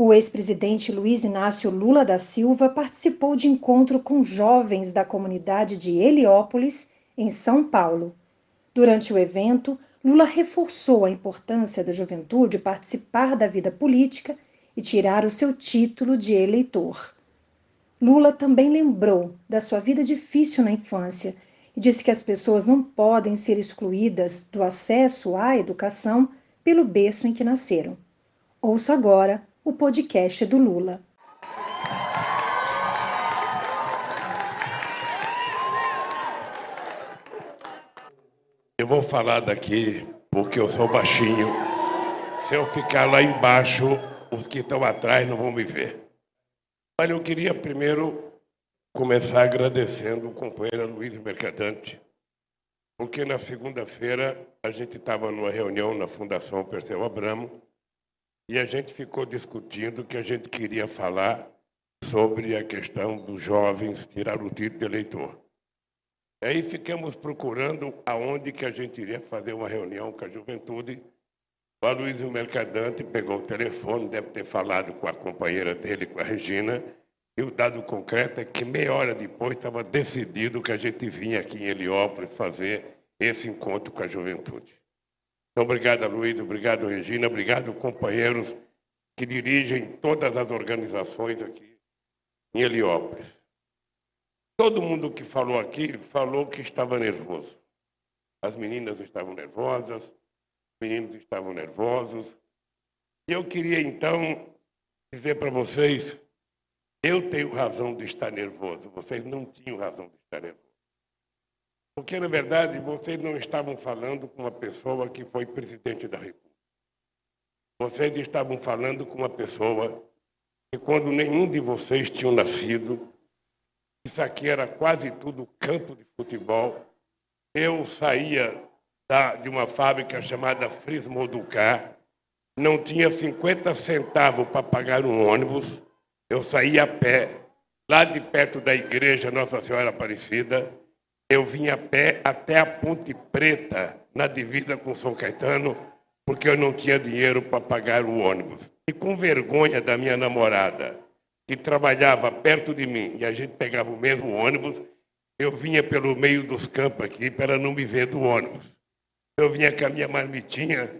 O ex-presidente Luiz Inácio Lula da Silva participou de encontro com jovens da comunidade de Heliópolis, em São Paulo. Durante o evento, Lula reforçou a importância da juventude participar da vida política e tirar o seu título de eleitor. Lula também lembrou da sua vida difícil na infância e disse que as pessoas não podem ser excluídas do acesso à educação pelo berço em que nasceram. Ouça agora o podcast do Lula. Eu vou falar daqui porque eu sou baixinho. Se eu ficar lá embaixo, os que estão atrás não vão me ver. Olha, eu queria primeiro começar agradecendo o companheiro Luiz Mercadante, porque na segunda-feira a gente estava numa reunião na Fundação Perseu Abramo e a gente ficou discutindo que a gente queria falar sobre a questão dos jovens tirar o título de eleitor. Aí ficamos procurando aonde que a gente iria fazer uma reunião com a juventude. O Aloysio Mercadante pegou o telefone, deve ter falado com a companheira dele, com a Regina, e o dado concreto é que meia hora depois estava decidido que a gente vinha aqui em Heliópolis fazer esse encontro com a juventude. Então, obrigado, Luiz, obrigado, Regina, obrigado, companheiros que dirigem todas as organizações aqui em Heliópolis. Todo mundo que falou aqui falou que estava nervoso. As meninas estavam nervosas, os meninos estavam nervosos. E eu queria, então, dizer para vocês eu tenho razão de estar nervoso, vocês não tinham razão de estar nervoso. Porque, na verdade, vocês não estavam falando com uma pessoa que foi presidente da República. Vocês estavam falando com uma pessoa que, quando nenhum de vocês tinha nascido, isso aqui era quase tudo campo de futebol. Eu saía da, de uma fábrica chamada Frismoducar, não tinha 50 centavos para pagar um ônibus eu saí a pé, lá de perto da igreja Nossa Senhora Aparecida. Eu vim a pé até a Ponte Preta, na divisa com São Caetano, porque eu não tinha dinheiro para pagar o ônibus. E com vergonha da minha namorada, que trabalhava perto de mim, e a gente pegava o mesmo ônibus, eu vinha pelo meio dos campos aqui para não me ver do ônibus. Eu vinha com a minha marmitinha,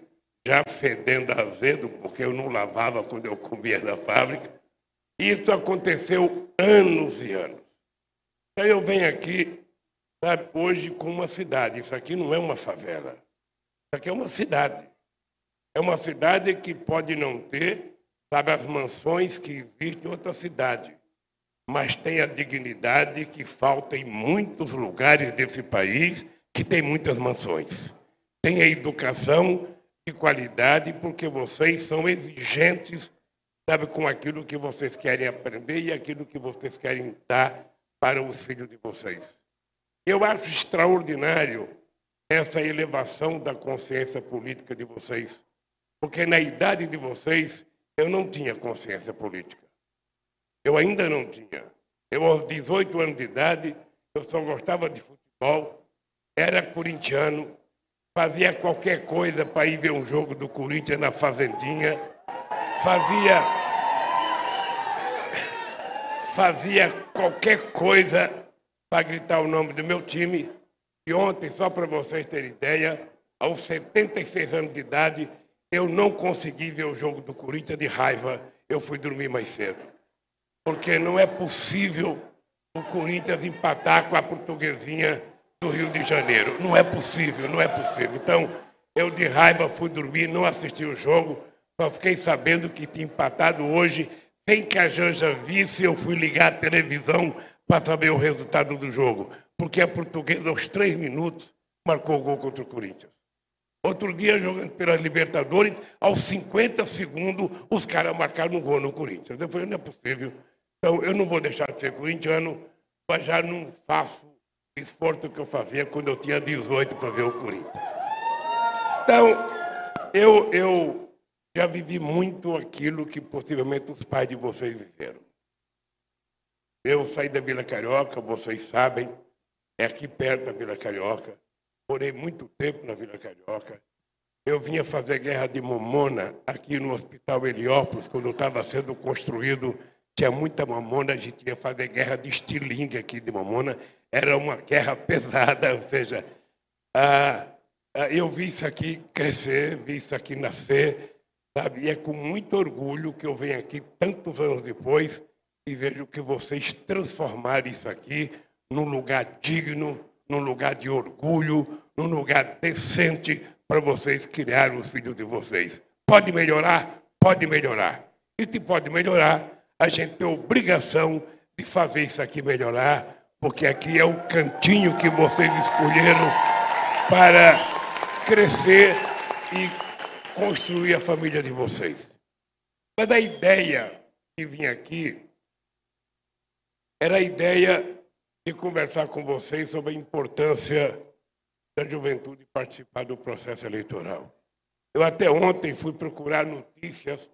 já fedendo azedo, porque eu não lavava quando eu comia na fábrica. Isso aconteceu anos e anos. Então eu venho aqui, sabe, hoje com uma cidade. Isso aqui não é uma favela. Isso aqui é uma cidade. É uma cidade que pode não ter, sabe, as mansões que existem em outra cidade. Mas tem a dignidade que falta em muitos lugares desse país, que tem muitas mansões. Tem a educação de qualidade, porque vocês são exigentes sabe, com aquilo que vocês querem aprender e aquilo que vocês querem dar para os filhos de vocês. Eu acho extraordinário essa elevação da consciência política de vocês, porque na idade de vocês eu não tinha consciência política. Eu ainda não tinha. Eu, aos 18 anos de idade, eu só gostava de futebol, era corintiano, fazia qualquer coisa para ir ver um jogo do Corinthians na Fazendinha, fazia fazia qualquer coisa para gritar o nome do meu time. E ontem, só para vocês terem ideia, aos 76 anos de idade, eu não consegui ver o jogo do Corinthians de raiva. Eu fui dormir mais cedo. Porque não é possível o Corinthians empatar com a portuguesinha do Rio de Janeiro. Não é possível, não é possível. Então, eu de raiva fui dormir, não assisti o jogo, só fiquei sabendo que tinha empatado hoje sem que a Janja visse, eu fui ligar a televisão para saber o resultado do jogo. Porque a portuguesa, aos três minutos, marcou o gol contra o Corinthians. Outro dia, jogando pelas Libertadores, aos 50 segundos, os caras marcaram um gol no Corinthians. Eu falei, não é possível. Então, eu não vou deixar de ser corintiano, mas já não faço o esforço que eu fazia quando eu tinha 18 para ver o Corinthians. Então, eu, eu já vivi muito aquilo que possivelmente os pais de vocês viveram. Eu saí da Vila Carioca, vocês sabem, é aqui perto da Vila Carioca. Morei muito tempo na Vila Carioca. eu vinha fazer guerra de mamona aqui no Hospital Heliópolis, quando estava sendo construído, tinha muita mamona, a gente ia fazer guerra de estilingue aqui de mamona, era uma guerra pesada, ou seja, ah, eu vi isso aqui crescer, vi isso aqui nascer, sabe? E é com muito orgulho que eu venho aqui, tantos anos depois, e vejo que vocês transformaram isso aqui num lugar digno, num lugar de orgulho, num lugar decente para vocês criarem os filhos de vocês. Pode melhorar? Pode melhorar. E se pode melhorar, a gente tem obrigação de fazer isso aqui melhorar, porque aqui é o cantinho que vocês escolheram para crescer e construir a família de vocês. Mas a ideia que vim aqui era a ideia de conversar com vocês sobre a importância da juventude participar do processo eleitoral. Eu até ontem fui procurar notícias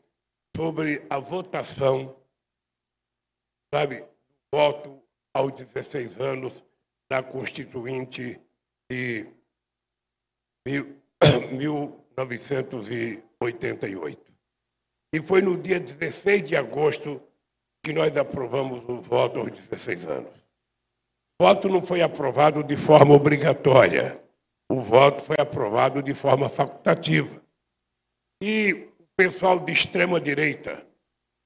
sobre a votação, sabe, voto aos 16 anos da Constituinte de 1988. E foi no dia 16 de agosto que nós aprovamos o voto aos 16 anos. O voto não foi aprovado de forma obrigatória. O voto foi aprovado de forma facultativa. E o pessoal de extrema direita,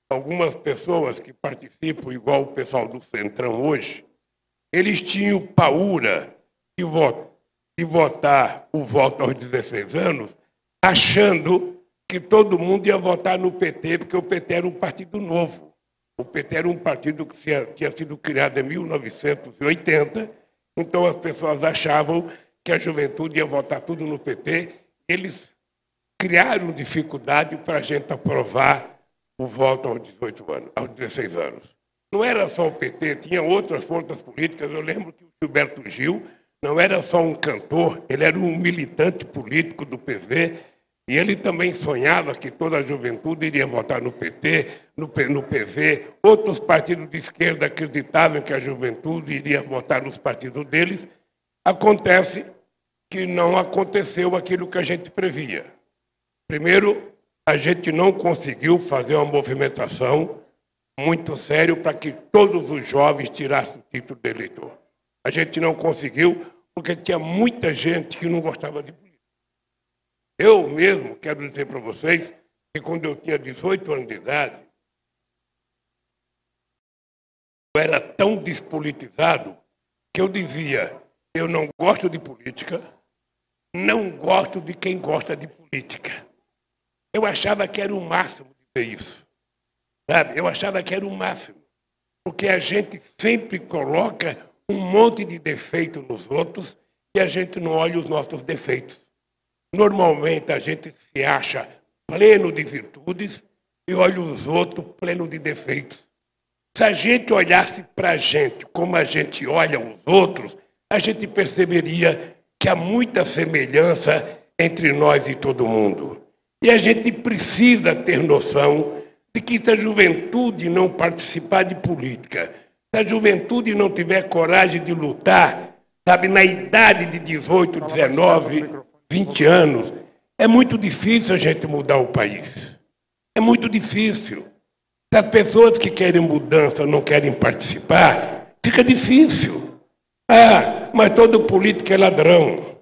algumas pessoas que participam, igual o pessoal do Centrão hoje, eles tinham paura de, de votar o voto aos 16 anos, achando que todo mundo ia votar no PT, porque o PT era um partido novo. O PT era um partido que tinha sido criado em 1980, então as pessoas achavam que a juventude ia votar tudo no PT. Eles criaram dificuldade para a gente aprovar o voto aos 18 anos, aos 16 anos. Não era só o PT, tinha outras forças políticas. Eu lembro que o Gilberto Gil não era só um cantor, ele era um militante político do PV e ele também sonhava que toda a juventude iria votar no PT, no, no PV. Outros partidos de esquerda acreditavam que a juventude iria votar nos partidos deles. Acontece que não aconteceu aquilo que a gente previa. Primeiro, a gente não conseguiu fazer uma movimentação muito séria para que todos os jovens tirassem o título de eleitor. A gente não conseguiu porque tinha muita gente que não gostava de política. Eu mesmo quero dizer para vocês que quando eu tinha 18 anos de idade, eu era tão despolitizado que eu dizia: eu não gosto de política, não gosto de quem gosta de política. Eu achava que era o máximo dizer isso. Sabe? Eu achava que era o máximo. Porque a gente sempre coloca um monte de defeito nos outros e a gente não olha os nossos defeitos. Normalmente a gente se acha pleno de virtudes e olha os outros pleno de defeitos. Se a gente olhasse para a gente como a gente olha os outros, a gente perceberia que há muita semelhança entre nós e todo mundo. E a gente precisa ter noção de que se a juventude não participar de política, se a juventude não tiver coragem de lutar, sabe, na idade de 18, 19, 20 anos, é muito difícil a gente mudar o país. É muito difícil. Se as pessoas que querem mudança não querem participar, fica difícil. Ah, mas todo político é ladrão.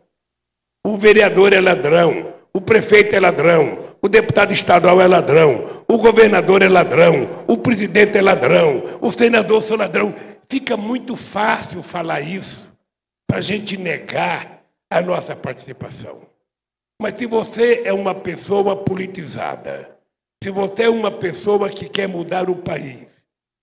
O vereador é ladrão. O prefeito é ladrão. O deputado estadual é ladrão. O governador é ladrão. O presidente é ladrão. O senador é ladrão. Fica muito fácil falar isso para a gente negar a nossa participação. Mas se você é uma pessoa politizada, se você é uma pessoa que quer mudar o país,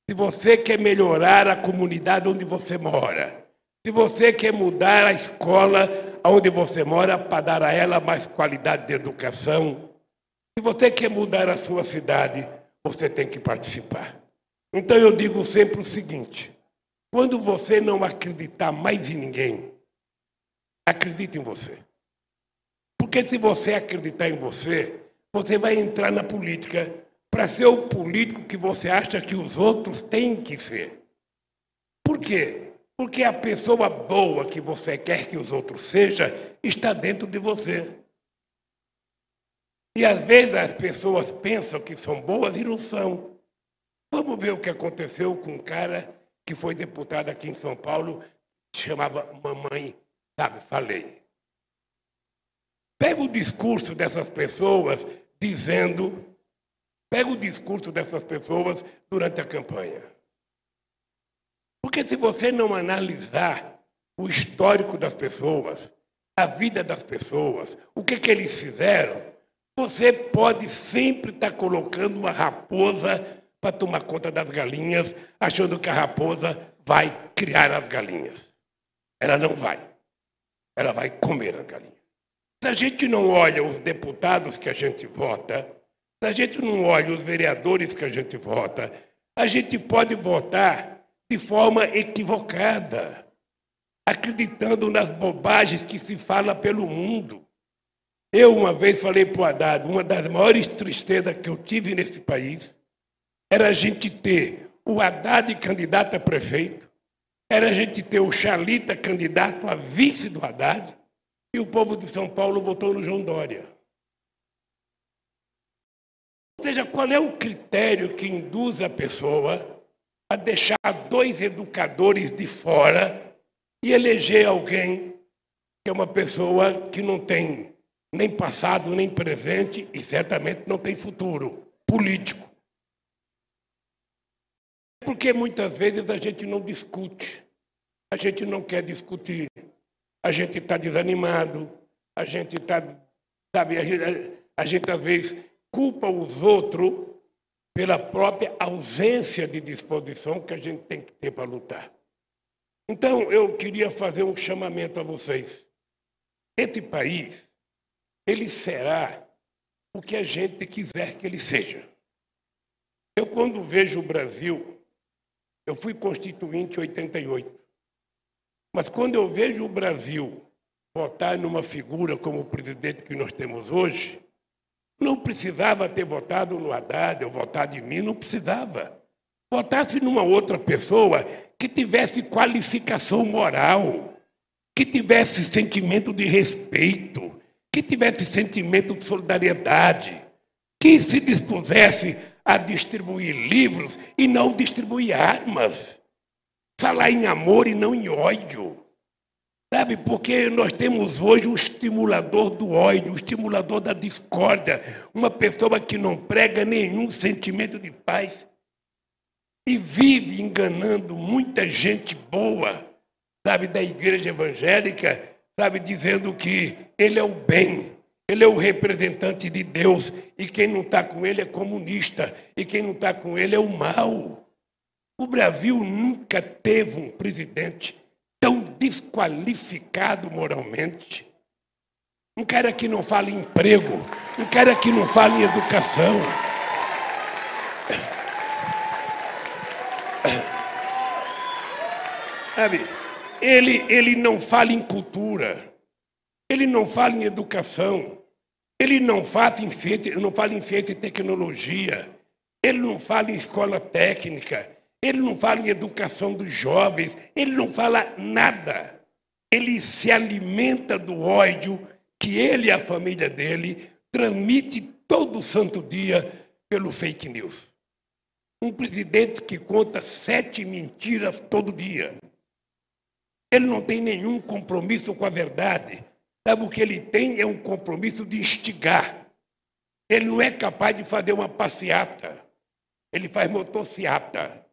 se você quer melhorar a comunidade onde você mora, se você quer mudar a escola onde você mora para dar a ela mais qualidade de educação, se você quer mudar a sua cidade, você tem que participar. Então eu digo sempre o seguinte: quando você não acreditar mais em ninguém, Acredite em você. Porque se você acreditar em você, você vai entrar na política para ser o político que você acha que os outros têm que ser. Por quê? Porque a pessoa boa que você quer que os outros sejam está dentro de você. E às vezes as pessoas pensam que são boas e não são. Vamos ver o que aconteceu com um cara que foi deputado aqui em São Paulo, chamava Mamãe, sabe, falei. Pega o discurso dessas pessoas dizendo, pega o discurso dessas pessoas durante a campanha. Porque se você não analisar o histórico das pessoas, a vida das pessoas, o que, que eles fizeram, você pode sempre estar colocando uma raposa para tomar conta das galinhas, achando que a raposa vai criar as galinhas. Ela não vai. Ela vai comer as galinhas. Se a gente não olha os deputados que a gente vota, se a gente não olha os vereadores que a gente vota, a gente pode votar de forma equivocada, acreditando nas bobagens que se fala pelo mundo. Eu uma vez falei para o Haddad, uma das maiores tristezas que eu tive nesse país era a gente ter o Haddad candidato a prefeito, era a gente ter o Chalita candidato a vice do Haddad, e o povo de São Paulo votou no João Dória. Ou seja, qual é o critério que induz a pessoa a deixar dois educadores de fora e eleger alguém que é uma pessoa que não tem nem passado, nem presente e certamente não tem futuro político? Porque muitas vezes a gente não discute, a gente não quer discutir, a gente está desanimado, a gente está, sabe, a gente, a gente às vezes culpa os outros pela própria ausência de disposição que a gente tem que ter para lutar. Então, eu queria fazer um chamamento a vocês. Esse país, ele será o que a gente quiser que ele seja. Eu, quando vejo o Brasil, eu fui constituinte em 88. Mas quando eu vejo o Brasil votar numa figura como o presidente que nós temos hoje, não precisava ter votado no Haddad ou votado em mim, não precisava. Votasse numa outra pessoa que tivesse qualificação moral, que tivesse sentimento de respeito, que tivesse sentimento de solidariedade, que se dispusesse a distribuir livros e não distribuir armas. Falar em amor e não em ódio. Sabe, porque nós temos hoje um estimulador do ódio, um estimulador da discórdia, uma pessoa que não prega nenhum sentimento de paz e vive enganando muita gente boa, sabe, da igreja evangélica, sabe, dizendo que ele é o bem, ele é o representante de Deus e quem não está com ele é comunista e quem não está com ele é o mal. O Brasil nunca teve um presidente tão desqualificado moralmente. Um cara que não fala em emprego, um cara que não fala em educação. Sabe, ele, ele não fala em cultura. Ele não fala em educação, ele não fala em ciência, não fala em ciência e tecnologia, ele não fala em escola técnica, ele não fala em educação dos jovens, ele não fala nada. Ele se alimenta do ódio que ele e a família dele transmite todo santo dia pelo fake news. Um presidente que conta sete mentiras todo dia. Ele não tem nenhum compromisso com a verdade. Sabe o que ele tem? É um compromisso de instigar. Ele não é capaz de fazer uma passeata. Ele faz motociata.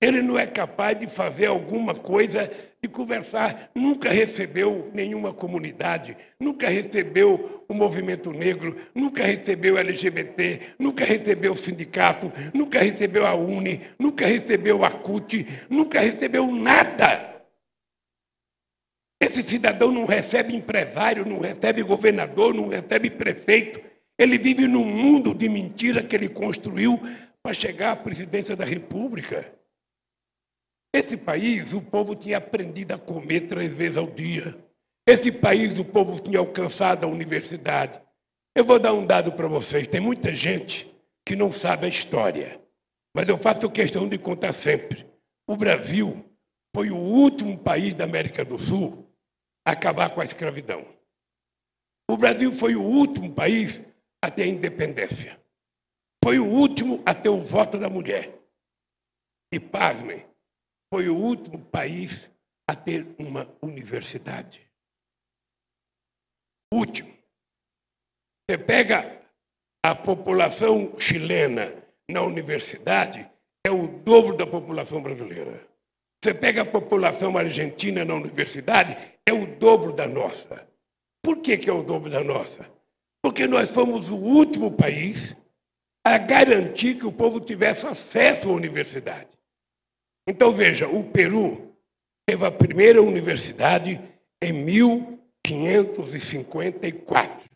Ele não é capaz de fazer alguma coisa, de conversar. Nunca recebeu nenhuma comunidade, nunca recebeu o movimento negro, nunca recebeu LGBT, nunca recebeu o sindicato, nunca recebeu a UNE, nunca recebeu a CUT, nunca recebeu nada. Esse cidadão não recebe empresário, não recebe governador, não recebe prefeito. Ele vive num mundo de mentira que ele construiu para chegar à presidência da República. Esse país, o povo tinha aprendido a comer três vezes ao dia. Esse país, o povo tinha alcançado a universidade. Eu vou dar um dado para vocês: tem muita gente que não sabe a história, mas eu faço questão de contar sempre. O Brasil foi o último país da América do Sul acabar com a escravidão. O Brasil foi o último país a ter independência. Foi o último a ter o voto da mulher. E, pasmem, foi o último país a ter uma universidade. Último. Você pega a população chilena na universidade, é o dobro da população brasileira. Você pega a população argentina na universidade, é o dobro da nossa. Por que, que é o dobro da nossa? Porque nós fomos o último país a garantir que o povo tivesse acesso à universidade. Então, veja, o Peru teve a primeira universidade em 1554.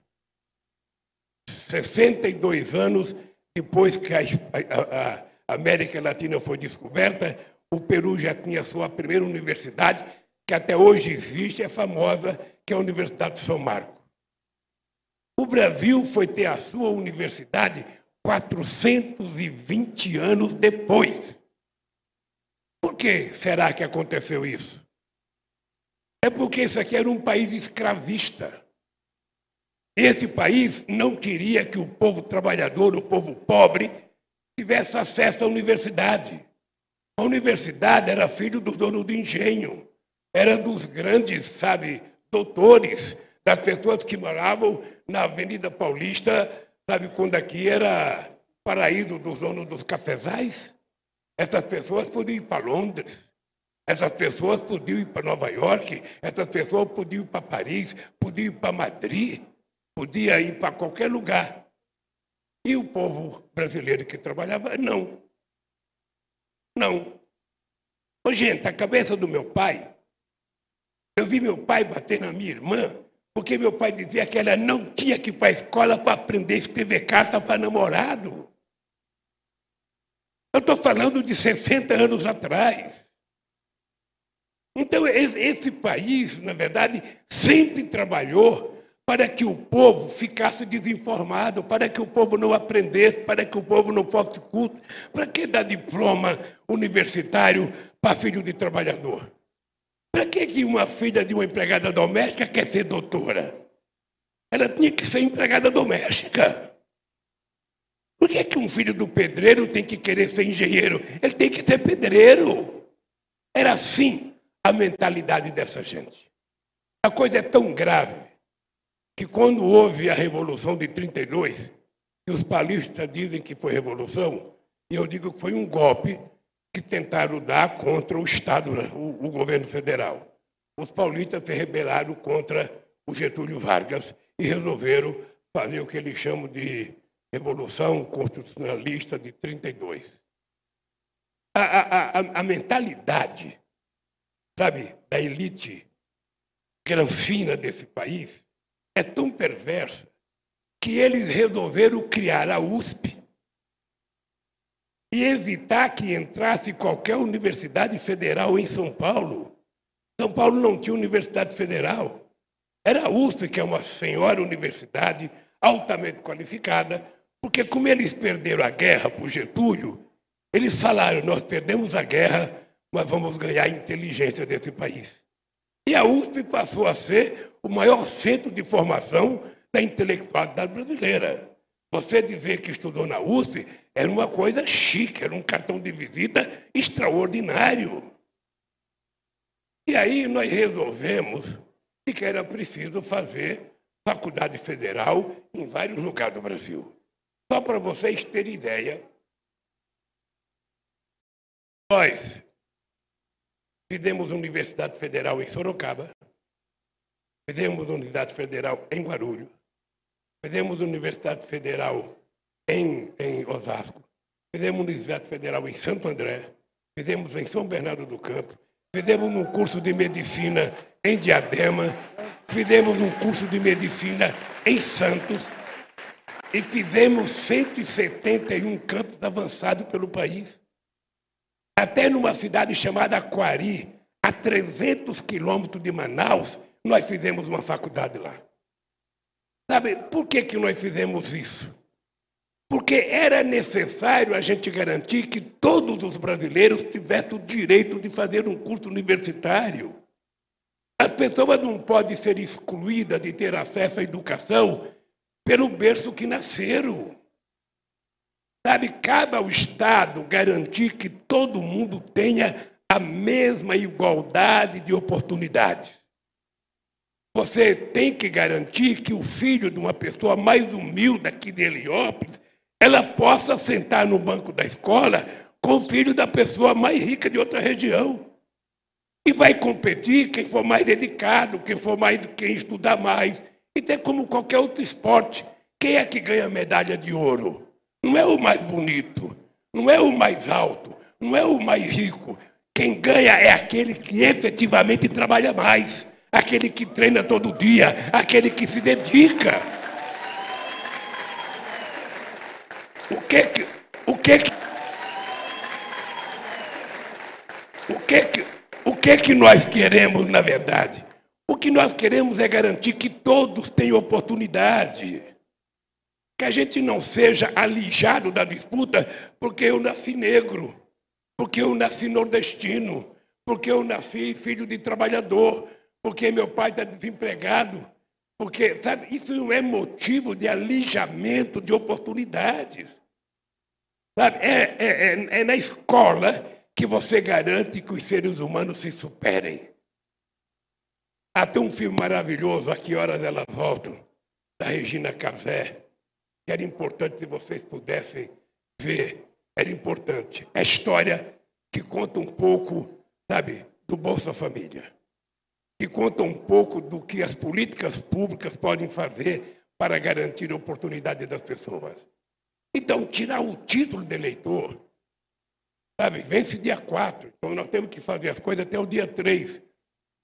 62 anos depois que a, a, a América Latina foi descoberta, o Peru já tinha sua primeira universidade, que até hoje existe, é famosa, que é a Universidade de São Marco. O Brasil foi ter a sua universidade 420 anos depois. Por que será que aconteceu isso? É porque isso aqui era um país escravista. Esse país não queria que o povo trabalhador, o povo pobre, tivesse acesso à universidade. A universidade era filho do dono do engenho, era dos grandes, sabe, doutores, das pessoas que moravam na Avenida Paulista, sabe, quando aqui era paraíso dos donos dos cafezais. Essas pessoas podiam ir para Londres, essas pessoas podiam ir para Nova York, essas pessoas podiam ir para Paris, podiam ir para Madrid, podiam ir para qualquer lugar. E o povo brasileiro que trabalhava, não. Não. Ô, gente, a cabeça do meu pai, eu vi meu pai bater na minha irmã, porque meu pai dizia que ela não tinha que ir para a escola para aprender a escrever carta para namorado. Eu estou falando de 60 anos atrás. Então, esse país, na verdade, sempre trabalhou para que o povo ficasse desinformado, para que o povo não aprendesse, para que o povo não fosse culto. Para que dar diploma universitário para filho de trabalhador? Para que, uma filha de uma empregada doméstica quer ser doutora? Ela tinha que ser empregada doméstica. Por que, que um filho do pedreiro tem que querer ser engenheiro? Ele tem que ser pedreiro. Era assim a mentalidade dessa gente. A coisa é tão grave que quando houve a Revolução de 32, e os palistas dizem que foi revolução, e eu digo que foi um golpe que tentaram dar contra o Estado, né, o, o governo federal. Os paulistas se rebelaram contra o Getúlio Vargas e resolveram fazer o que eles chamam de Revolução Constitucionalista de 32. A, a, a, a mentalidade, sabe, da elite granfina desse país é tão perversa que eles resolveram criar a USP e evitar que entrasse qualquer universidade federal em São Paulo. São Paulo não tinha universidade federal. Era a USP, que é uma senhora universidade altamente qualificada, porque como eles perderam a guerra por Getúlio, eles falaram, nós perdemos a guerra, mas vamos ganhar a inteligência desse país. E a USP passou a ser o maior centro de formação da intelectualidade brasileira. Você dizer que estudou na USP era uma coisa chique, era um cartão de visita extraordinário. E aí nós resolvemos que era preciso fazer faculdade federal em vários lugares do Brasil. Só para vocês terem ideia, nós Fizemos Universidade Federal em Sorocaba, fizemos Universidade Federal em Guarulhos, fizemos Universidade Federal em, em Osasco, fizemos Universidade Federal em Santo André, fizemos em São Bernardo do Campo, fizemos um curso de medicina em Diadema, fizemos um curso de medicina em Santos e fizemos 171 campos avançados pelo país. Até numa cidade chamada Quari, a 300 quilômetros de Manaus, nós fizemos uma faculdade lá. Sabe por que, que nós fizemos isso? Porque era necessário a gente garantir que todos os brasileiros tivessem o direito de fazer um curso universitário. As pessoas não podem ser excluídas de ter acesso à educação pelo berço que nasceram. Sabe, cabe ao Estado garantir que todo mundo tenha a mesma igualdade de oportunidades. Você tem que garantir que o filho de uma pessoa mais humilde aqui de Heliópolis, ela possa sentar no banco da escola com o filho da pessoa mais rica de outra região. E vai competir quem for mais dedicado, quem for mais, quem estudar mais. E é como qualquer outro esporte. Quem é que ganha medalha de ouro? Não é o mais bonito, não é o mais alto, não é o mais rico. Quem ganha é aquele que efetivamente trabalha mais aquele que treina todo dia, aquele que se dedica. O que que, o que que, o que que, o que que nós queremos, na verdade? O que nós queremos é garantir que todos tenham oportunidade. Que a gente não seja alijado da disputa porque eu nasci negro, porque eu nasci nordestino, porque eu nasci filho de trabalhador, porque meu pai está desempregado, porque, sabe, isso não é motivo de alijamento de oportunidades. Sabe, é, é, é, é na escola que você garante que os seres humanos se superem. Há até um filme maravilhoso, A Que Horas Elas Voltam, da Regina Casé, que era importante se vocês pudessem ver. Era importante. É história que conta um pouco, sabe, do Bolsa Família que conta um pouco do que as políticas públicas podem fazer para garantir a oportunidade das pessoas. Então, tirar o título de eleitor, sabe, vence dia 4, então nós temos que fazer as coisas até o dia 3.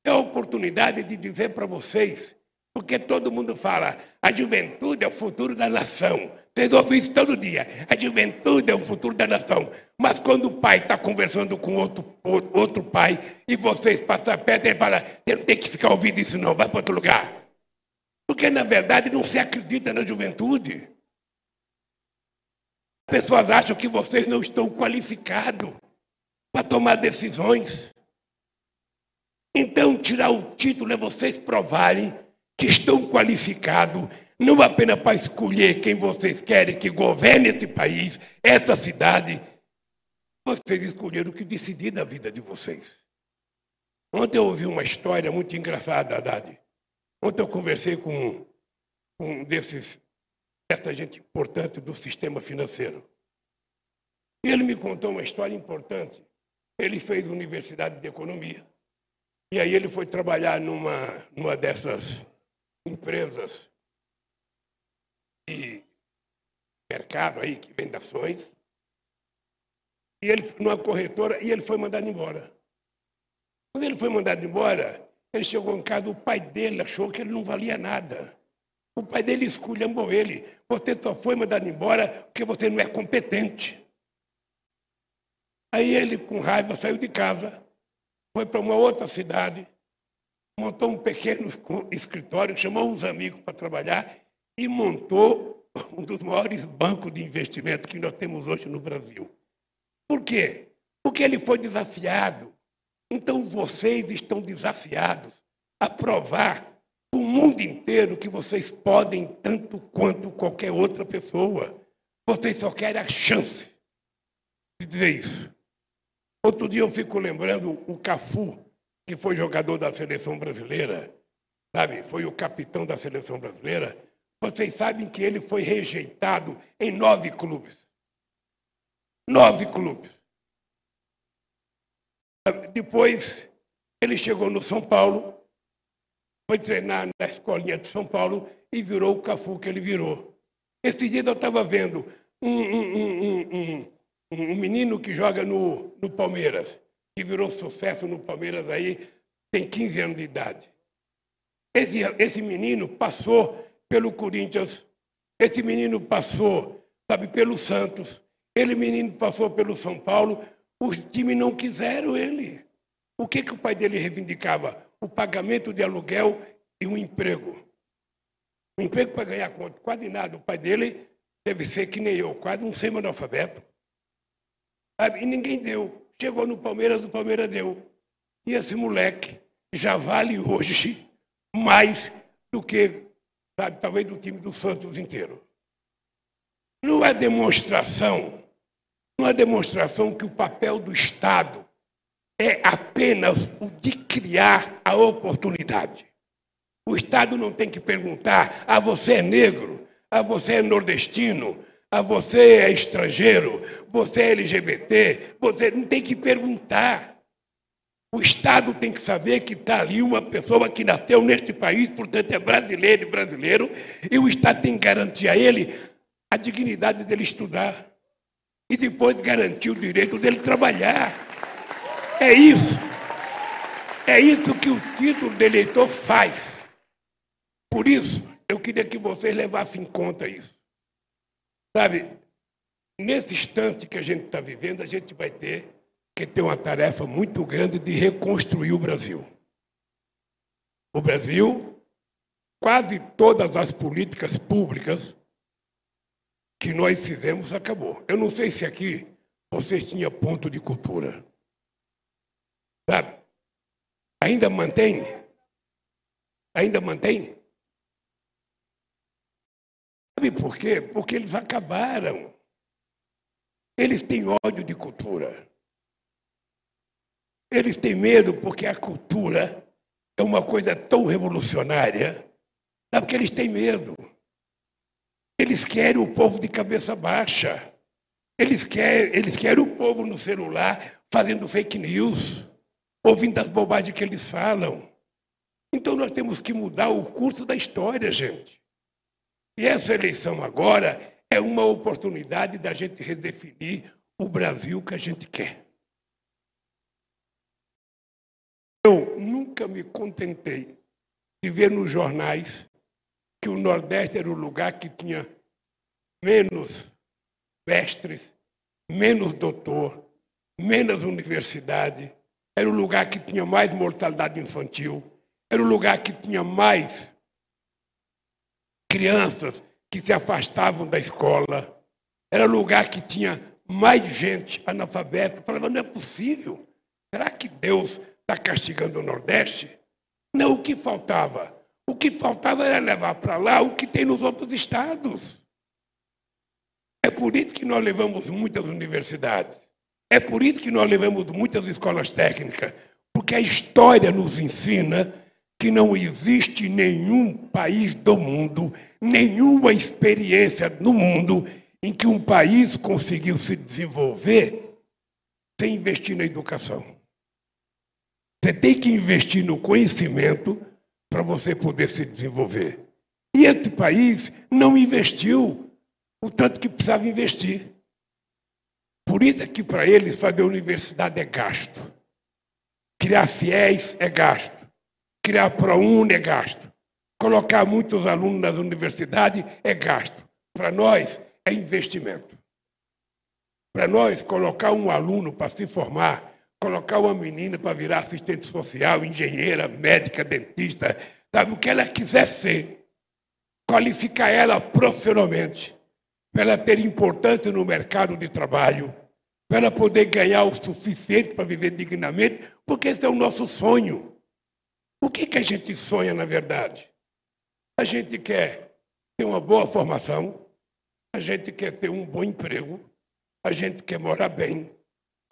É a oportunidade de dizer para vocês porque todo mundo fala, a juventude é o futuro da nação. Vocês ouvem isso todo dia. A juventude é o futuro da nação. Mas quando o pai está conversando com outro, outro pai e vocês passam perto, ele fala, você não tem que ficar ouvindo isso não, vai para outro lugar. Porque, na verdade, não se acredita na juventude. As pessoas acham que vocês não estão qualificados para tomar decisões. Então, tirar o título é vocês provarem que estão qualificados não apenas para escolher quem vocês querem que governe esse país, essa cidade, vocês escolheram o que decidir da vida de vocês. Ontem eu ouvi uma história muito engraçada, Haddad. Ontem eu conversei com um desses, dessa gente importante do sistema financeiro. E ele me contou uma história importante. Ele fez universidade de economia. E aí ele foi trabalhar numa, numa dessas empresas de mercado aí que vende ações. E ele numa corretora e ele foi mandado embora. Quando ele foi mandado embora, ele chegou em casa, o pai dele achou que ele não valia nada. O pai dele esculhambou ele. Você só foi mandado embora porque você não é competente. Aí ele, com raiva, saiu de casa, foi para uma outra cidade, montou um pequeno escritório, chamou uns amigos para trabalhar e montou um dos maiores bancos de investimento que nós temos hoje no Brasil. Por quê? Porque ele foi desafiado. Então vocês estão desafiados a provar para o mundo inteiro que vocês podem tanto quanto qualquer outra pessoa. Vocês só querem a chance de dizer isso. Outro dia eu fico lembrando o Cafu, que foi jogador da seleção brasileira, sabe? Foi o capitão da seleção brasileira. Vocês sabem que ele foi rejeitado em nove clubes. Nove clubes. Depois, ele chegou no São Paulo, foi treinar na escolinha de São Paulo e virou o Cafu que ele virou. Esse dia eu estava vendo um, um, um, um, menino que joga no, no Palmeiras que virou sucesso no Palmeiras aí, tem 15 anos de idade. Esse, esse menino passou pelo Corinthians, esse menino passou, sabe, pelo Santos, ele menino passou pelo São Paulo, os times não quiseram ele. O que, que o pai dele reivindicava? O pagamento de aluguel e um emprego. Um emprego para ganhar quanto? Quase nada. O pai dele deve ser que nem eu, quase um semi-analfabeto. E ninguém deu. Chegou no Palmeiras, o Palmeiras deu. E esse moleque já vale hoje mais do que sabe, talvez do time do Santos inteiro. Não é demonstração, não é demonstração que o papel do Estado é apenas o de criar a oportunidade. O Estado não tem que perguntar: ah, você é negro, ah, você é nordestino, ah, você é estrangeiro, você é LGBT, você não tem que perguntar. O Estado tem que saber que está ali uma pessoa que nasceu neste país, portanto é brasileiro e brasileiro, e o Estado tem que garantir a ele a dignidade dele estudar e depois garantir o direito dele trabalhar. É isso. É isso que o título de eleitor faz. Por isso, eu queria que vocês levassem em conta isso. Sabe, nesse instante que a gente está vivendo, a gente vai ter que ter uma tarefa muito grande de reconstruir o Brasil. O Brasil, quase todas as políticas públicas que nós fizemos acabou. Eu não sei se aqui vocês tinham ponto de cultura. Sabe? Ainda mantém? Ainda mantém? Sabe por quê? Porque eles acabaram. Eles têm ódio de cultura. Eles têm medo porque a cultura é uma coisa tão revolucionária. Sabe porque eles têm medo. Eles querem o povo de cabeça baixa. Eles querem, eles querem o povo no celular fazendo fake news, ouvindo as bobagens que eles falam. Então nós temos que mudar o curso da história, gente. E essa eleição agora é uma oportunidade da gente redefinir o Brasil que a gente quer. Eu nunca me contentei de ver nos jornais que o Nordeste era o lugar que tinha menos mestres, menos doutor, menos universidade, era o lugar que tinha mais mortalidade infantil, era o lugar que tinha mais crianças que se afastavam da escola, era o lugar que tinha mais gente analfabeta. Falava, não é possível. Será que Deus está castigando o Nordeste? Não, o que faltava? O que faltava era levar para lá o que tem nos outros estados. É por isso que nós levamos muitas universidades. É por isso que nós levamos muitas escolas técnicas. Porque a história nos ensina que não existe nenhum país do mundo, nenhuma experiência no mundo em que um país conseguiu se desenvolver sem investir na educação. Você tem que investir no conhecimento para você poder se desenvolver. E esse país não investiu o tanto que precisava investir. Por isso é que para eles fazer universidade é gasto. Criar fiéis é gasto. Criar ProUni é gasto. Colocar muitos alunos nas universidades é gasto. Para nós é investimento. Para nós, colocar um aluno para se formar colocar uma menina para virar assistente social, engenheira, médica, dentista, sabe o que ela quiser ser, qualificar ela profissionalmente, para ela ter importância no mercado de trabalho, para ela poder ganhar o suficiente para viver dignamente, porque esse é o nosso sonho. O que, que a gente sonha, na verdade? A gente quer ter uma boa formação, a gente quer ter um bom emprego, a gente quer morar bem,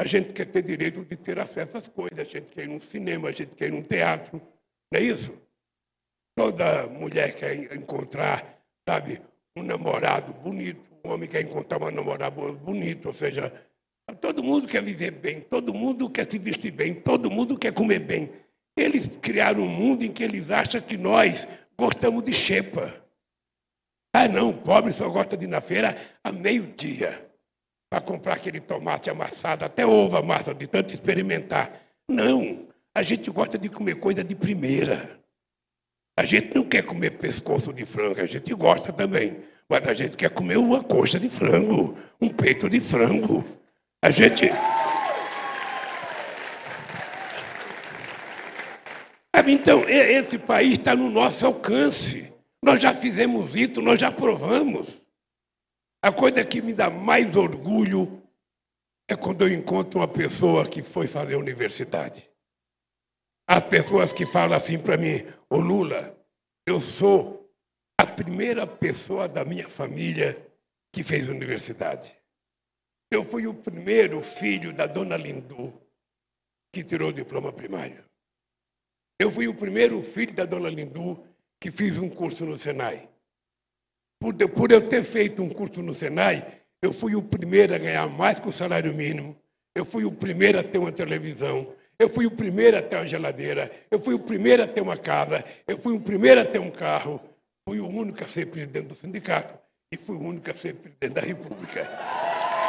a gente quer ter direito de ter acesso às coisas, a gente quer ir num cinema, a gente quer ir num teatro, não é isso? Toda mulher quer encontrar, sabe, um namorado bonito, um homem quer encontrar uma namorada bonita, ou seja, todo mundo quer viver bem, todo mundo quer se vestir bem, todo mundo quer comer bem. Eles criaram um mundo em que eles acham que nós gostamos de xepa. Ah, não, o pobre só gosta de ir na feira a meio-dia para comprar aquele tomate amassado, até ovo amassa, de tanto experimentar. Não, a gente gosta de comer coisa de primeira. A gente não quer comer pescoço de frango, a gente gosta também. Mas a gente quer comer uma coxa de frango, um peito de frango. A gente. Então, esse país está no nosso alcance. Nós já fizemos isso, nós já provamos. A coisa que me dá mais orgulho é quando eu encontro uma pessoa que foi fazer universidade. As pessoas que falam assim para mim, ô Lula, eu sou a primeira pessoa da minha família que fez universidade. Eu fui o primeiro filho da dona Lindu que tirou o diploma primário. Eu fui o primeiro filho da dona Lindu que fiz um curso no Senai. Por, por eu ter feito um curso no Senai, eu fui o primeiro a ganhar mais que o salário mínimo. Eu fui o primeiro a ter uma televisão. Eu fui o primeiro a ter uma geladeira. Eu fui o primeiro a ter uma casa. Eu fui o primeiro a ter um carro. Fui o único a ser presidente do sindicato. E fui o único a ser presidente da República.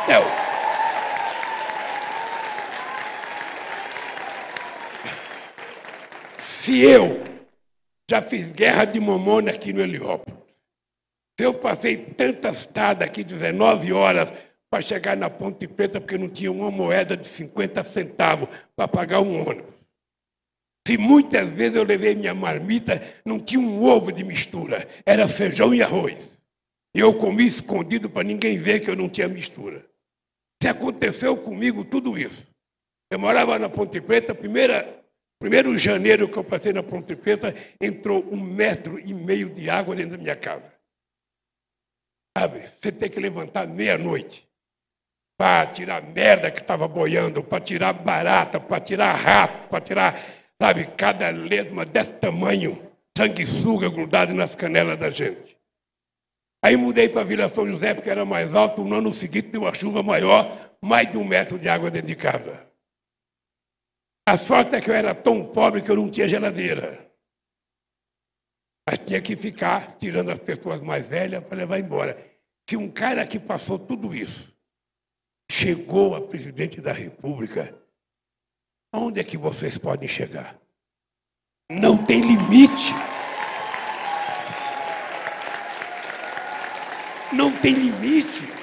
Eu. Se eu já fiz guerra de mamona aqui no Heliópolis, eu passei tantas tardes aqui, 19 horas, para chegar na Ponte Preta, porque não tinha uma moeda de 50 centavos para pagar um ônibus. Se muitas vezes eu levei minha marmita, não tinha um ovo de mistura, era feijão e arroz. E eu comi escondido para ninguém ver que eu não tinha mistura. Se aconteceu comigo tudo isso. Eu morava na Ponte Preta, primeira, primeiro janeiro que eu passei na Ponte Preta, entrou um metro e meio de água dentro da minha casa. Sabe? Você tem que levantar meia-noite para tirar merda que estava boiando, para tirar barata, para tirar rato, para tirar, sabe, cada lesma desse tamanho, sanguessuga grudado nas canelas da gente. Aí mudei para Vila São José, porque era mais alto. No ano seguinte deu uma chuva maior, mais de um metro de água dentro de casa. A sorte é que eu era tão pobre que eu não tinha geladeira. Mas tinha que ficar tirando as pessoas mais velhas para levar embora. Se um cara que passou tudo isso chegou a presidente da República, aonde é que vocês podem chegar? Não tem limite. Não tem limite.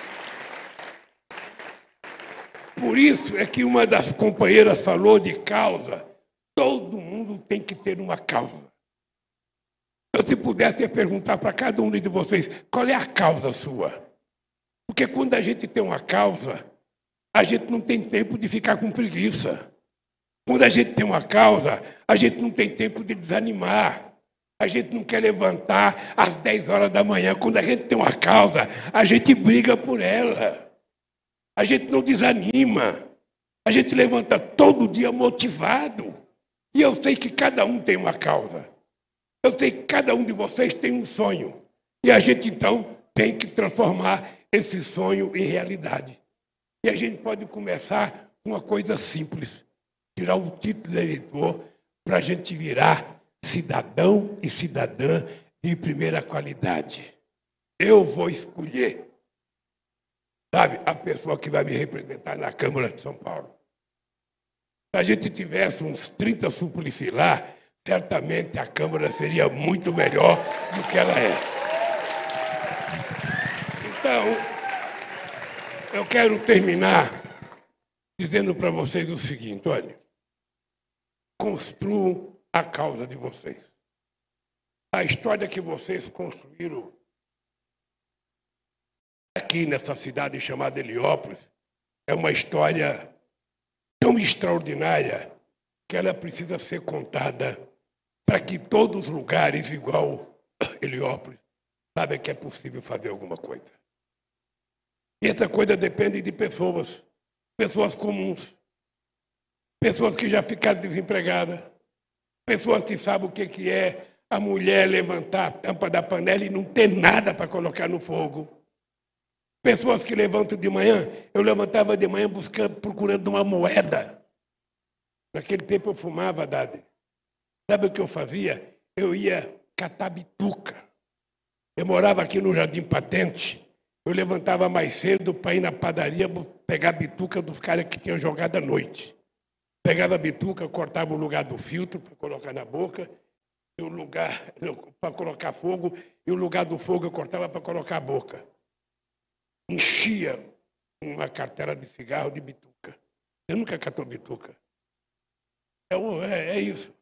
Por isso é que uma das companheiras falou de causa. Todo mundo tem que ter uma causa. Eu, se pudesse, perguntar para cada um de vocês qual é a causa sua. Porque quando a gente tem uma causa, a gente não tem tempo de ficar com preguiça. Quando a gente tem uma causa, a gente não tem tempo de desanimar. A gente não quer levantar às 10 horas da manhã. Quando a gente tem uma causa, a gente briga por ela. A gente não desanima. A gente levanta todo dia motivado. E eu sei que cada um tem uma causa. Eu sei que cada um de vocês tem um sonho. E a gente, então, tem que transformar esse sonho em realidade. E a gente pode começar com uma coisa simples: tirar o título de eleitor para a gente virar cidadão e cidadã de primeira qualidade. Eu vou escolher, sabe, a pessoa que vai me representar na Câmara de São Paulo. Se a gente tivesse uns 30 suplícios lá, certamente a Câmara seria muito melhor do que ela é. Então, eu quero terminar dizendo para vocês o seguinte: olha, construam a causa de vocês. A história que vocês construíram aqui nessa cidade chamada Heliópolis é uma história tão extraordinária que ela precisa ser contada para que todos os lugares, igual Heliópolis, saibam que é possível fazer alguma coisa. E essa coisa depende de pessoas, pessoas comuns, pessoas que já ficaram desempregadas, pessoas que sabem o que, é a mulher levantar a tampa da panela e não ter nada para colocar no fogo. Pessoas que levantam de manhã, eu levantava de manhã buscando, procurando uma moeda. Naquele tempo eu fumava, Dade. Sabe o que eu fazia? Eu ia catar bituca. Eu morava aqui no Jardim Patente. Eu levantava mais cedo para ir na padaria pegar bituca dos caras que tinham jogado à noite. Pegava a bituca, cortava o lugar do filtro para colocar na boca, e o lugar para colocar fogo, e o lugar do fogo eu cortava para colocar a boca. Enchia uma cartela de cigarro de bituca. Eu nunca catou bituca. É, é, é isso.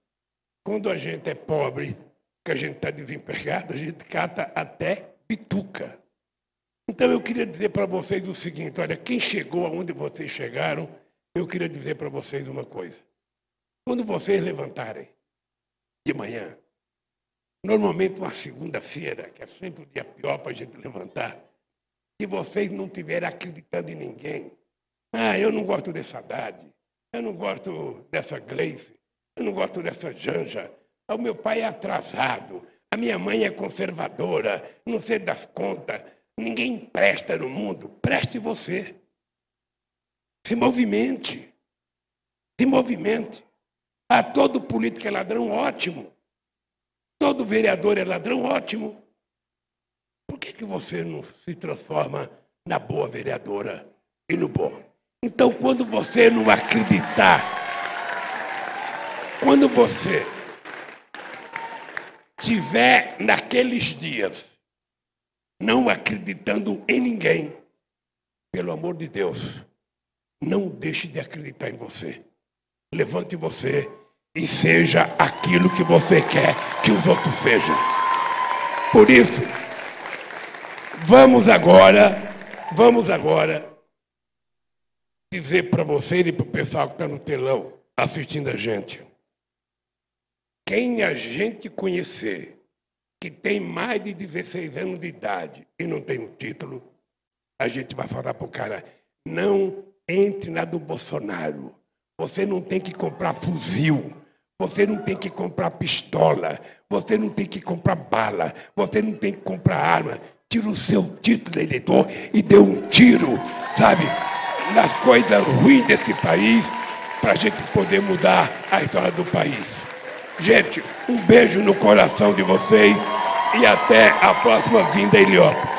Quando a gente é pobre, que a gente está desempregado, a gente cata até bituca. Então eu queria dizer para vocês o seguinte: olha, quem chegou aonde vocês chegaram, eu queria dizer para vocês uma coisa. Quando vocês levantarem de manhã, Normalmente, uma segunda-feira, que é sempre o dia pior para a gente levantar, se vocês não estiverem acreditando em ninguém, ah, eu não gosto dessa Haddad, eu não gosto dessa Gleice, eu não gosto dessa Janja, o meu pai é atrasado, a minha mãe é conservadora, não sei das contas, ninguém presta no mundo, preste você. Se movimente. Se movimente. Ah, todo político é ladrão, ótimo. Todo vereador é ladrão, ótimo. Por que, que você não se transforma na boa vereadora e no bom? Então, quando você não acreditar, quando você tiver naqueles dias não acreditando em ninguém, pelo amor de Deus, não deixe de acreditar em você. Levante você e seja aquilo que você quer que os outros sejam. Por isso, vamos agora, vamos agora dizer para você e para o pessoal que está no telão assistindo a gente. Quem a gente conhecer que tem mais de 16 anos de idade e não tem um título, a gente vai falar para o cara: não entre na do Bolsonaro. Você não tem que comprar fuzil. Você não tem que comprar pistola. Você não tem que comprar bala. Você não tem que comprar arma. Tira o seu título de eleitor e dê um tiro, sabe, nas coisas ruins desse país, para a gente poder mudar a história do país. Gente, um beijo no coração de vocês e até a próxima vinda, Heliópolis.